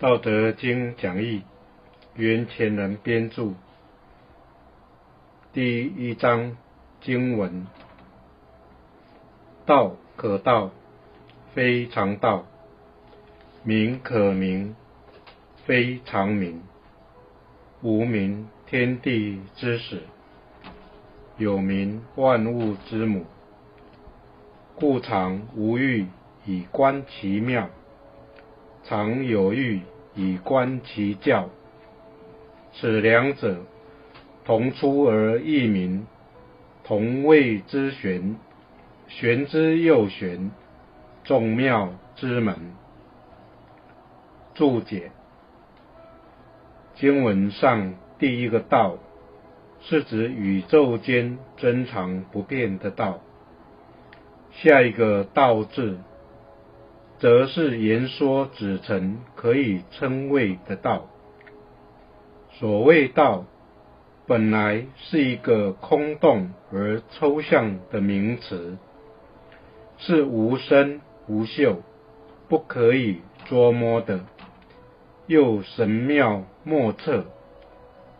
道德经讲义，袁前人编著，第一章经文：道可道，非常道；名可名，非常名。无名，天地之始；有名，万物之母。故常无欲，以观其妙。常有欲以观其教，此两者同出而异名，同谓之玄。玄之又玄，众妙之门。注解：经文上第一个道，是指宇宙间真常不变的道。下一个道字。则是言说指陈可以称谓的道。所谓道，本来是一个空洞而抽象的名词，是无声无嗅、不可以捉摸的，又神妙莫测、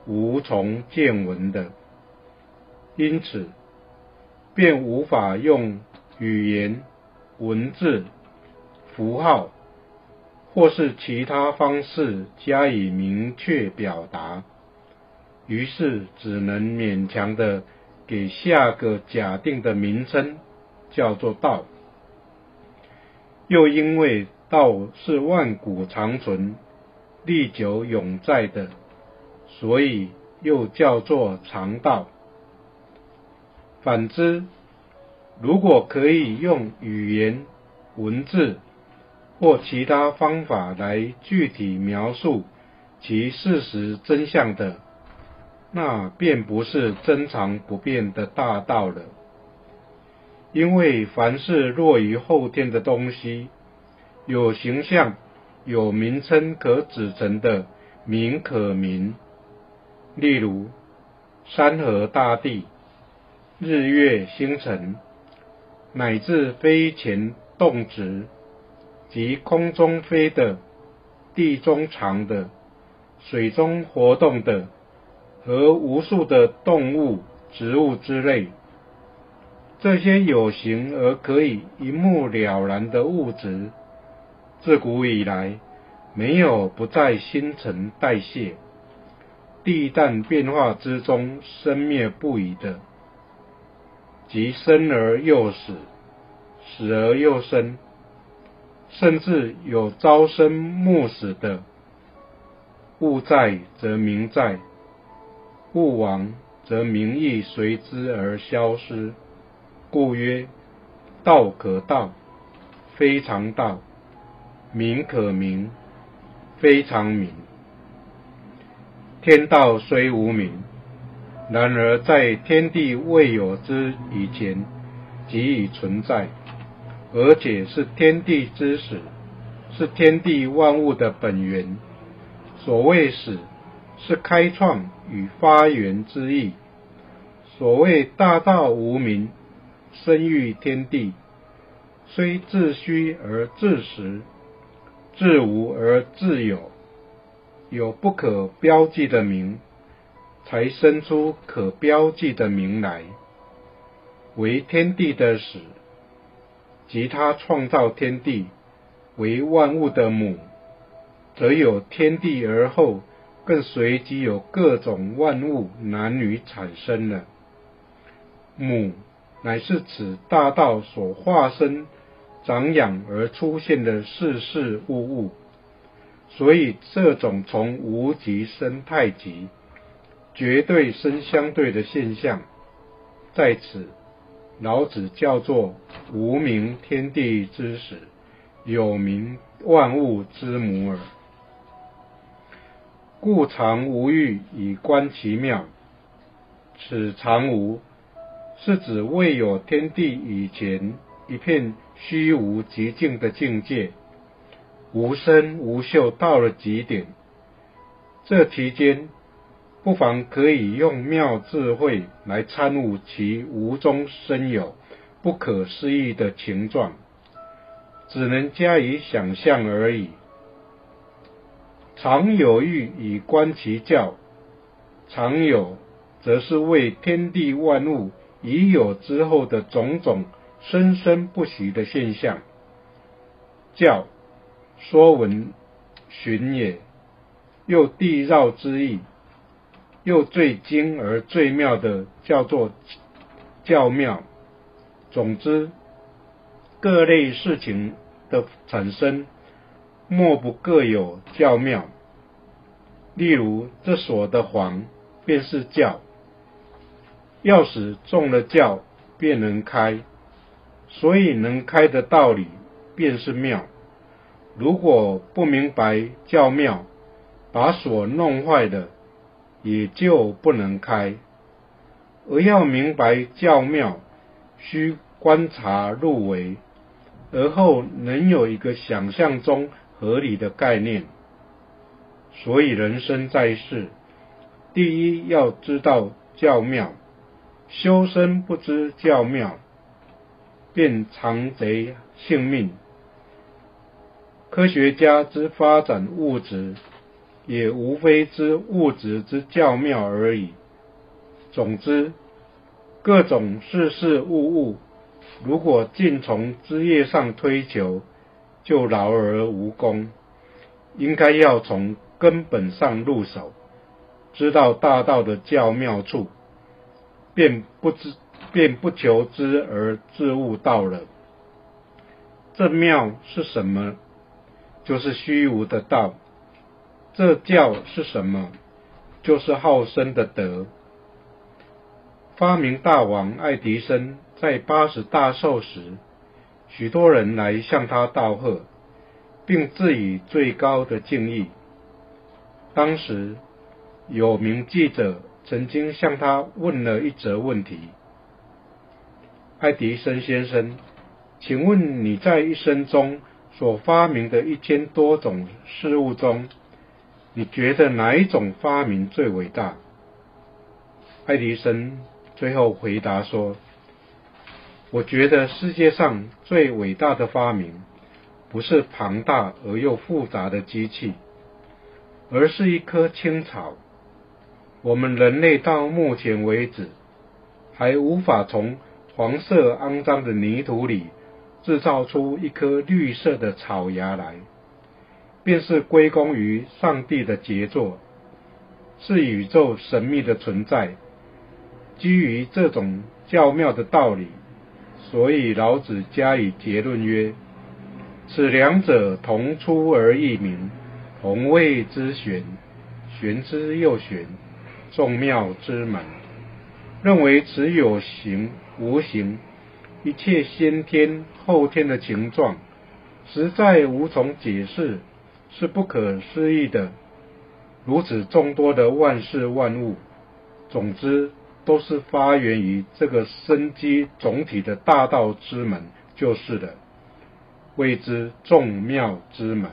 无从见闻的，因此便无法用语言文字。符号，或是其他方式加以明确表达，于是只能勉强的给下个假定的名称，叫做道。又因为道是万古长存、历久永在的，所以又叫做常道。反之，如果可以用语言文字，或其他方法来具体描述其事实真相的，那便不是真常不变的大道了。因为凡是落于后天的东西，有形象、有名称可指成的名可名，例如山河大地、日月星辰，乃至飞禽动植。即空中飞的、地中长的、水中活动的和无数的动物、植物之类，这些有形而可以一目了然的物质，自古以来没有不在新陈代谢、地淡变化之中生灭不已的，即生而又死，死而又生。甚至有朝生暮死的，物在则名在，物亡则名亦随之而消失。故曰：道可道，非常道；名可名，非常名。天道虽无名，然而在天地未有之以前，即已存在。而且是天地之始，是天地万物的本源。所谓始，是开创与发源之意。所谓大道无名，生育天地，虽自虚而自实，自无而自有，有不可标记的名，才生出可标记的名来，为天地的始。即他创造天地为万物的母，则有天地而后，更随即有各种万物男女产生了。母乃是指大道所化身、长养而出现的事事物物，所以这种从无极生太极、绝对生相对的现象，在此。老子叫做无名天地之始，有名万物之母耳。故常无欲以观其妙。此常无，是指未有天地以前一片虚无极静的境界，无声无秀到了极点。这期间。不妨可以用妙智慧来参悟其无中生有、不可思议的情状，只能加以想象而已。常有欲以观其教，常有则是为天地万物已有之后的种种生生不息的现象。教，说文寻也，又地绕之意，又最精而最妙的叫做教妙。总之，各类事情的产生，莫不各有教妙。例如，这锁的环，便是教；钥匙中了教，便能开。所以能开的道理，便是妙。如果不明白教妙，把锁弄坏了，也就不能开。而要明白教妙。需观察入微，而后能有一个想象中合理的概念。所以人生在世，第一要知道教妙，修身不知教妙，便藏贼性命。科学家之发展物质，也无非之物质之教妙而已。总之。各种事事物物，如果尽从枝叶上推求，就劳而无功。应该要从根本上入手，知道大道的教妙处，便不知便不求知而自悟道了。这妙是什么？就是虚无的道。这教是什么？就是好生的德。发明大王爱迪生在八十大寿时，许多人来向他道贺，并致以最高的敬意。当时有名记者曾经向他问了一则问题：“爱迪生先生，请问你在一生中所发明的一千多种事物中，你觉得哪一种发明最伟大？”爱迪生。最后回答说：“我觉得世界上最伟大的发明，不是庞大而又复杂的机器，而是一棵青草。我们人类到目前为止，还无法从黄色肮脏的泥土里制造出一颗绿色的草芽来，便是归功于上帝的杰作，是宇宙神秘的存在。”基于这种较妙的道理，所以老子加以结论曰：此两者同出而异名，同谓之玄，玄之又玄，众妙之门。认为此有形无形，一切先天后天的情状，实在无从解释，是不可思议的。如此众多的万事万物，总之。都是发源于这个生机总体的大道之门，就是的，谓之众妙之门。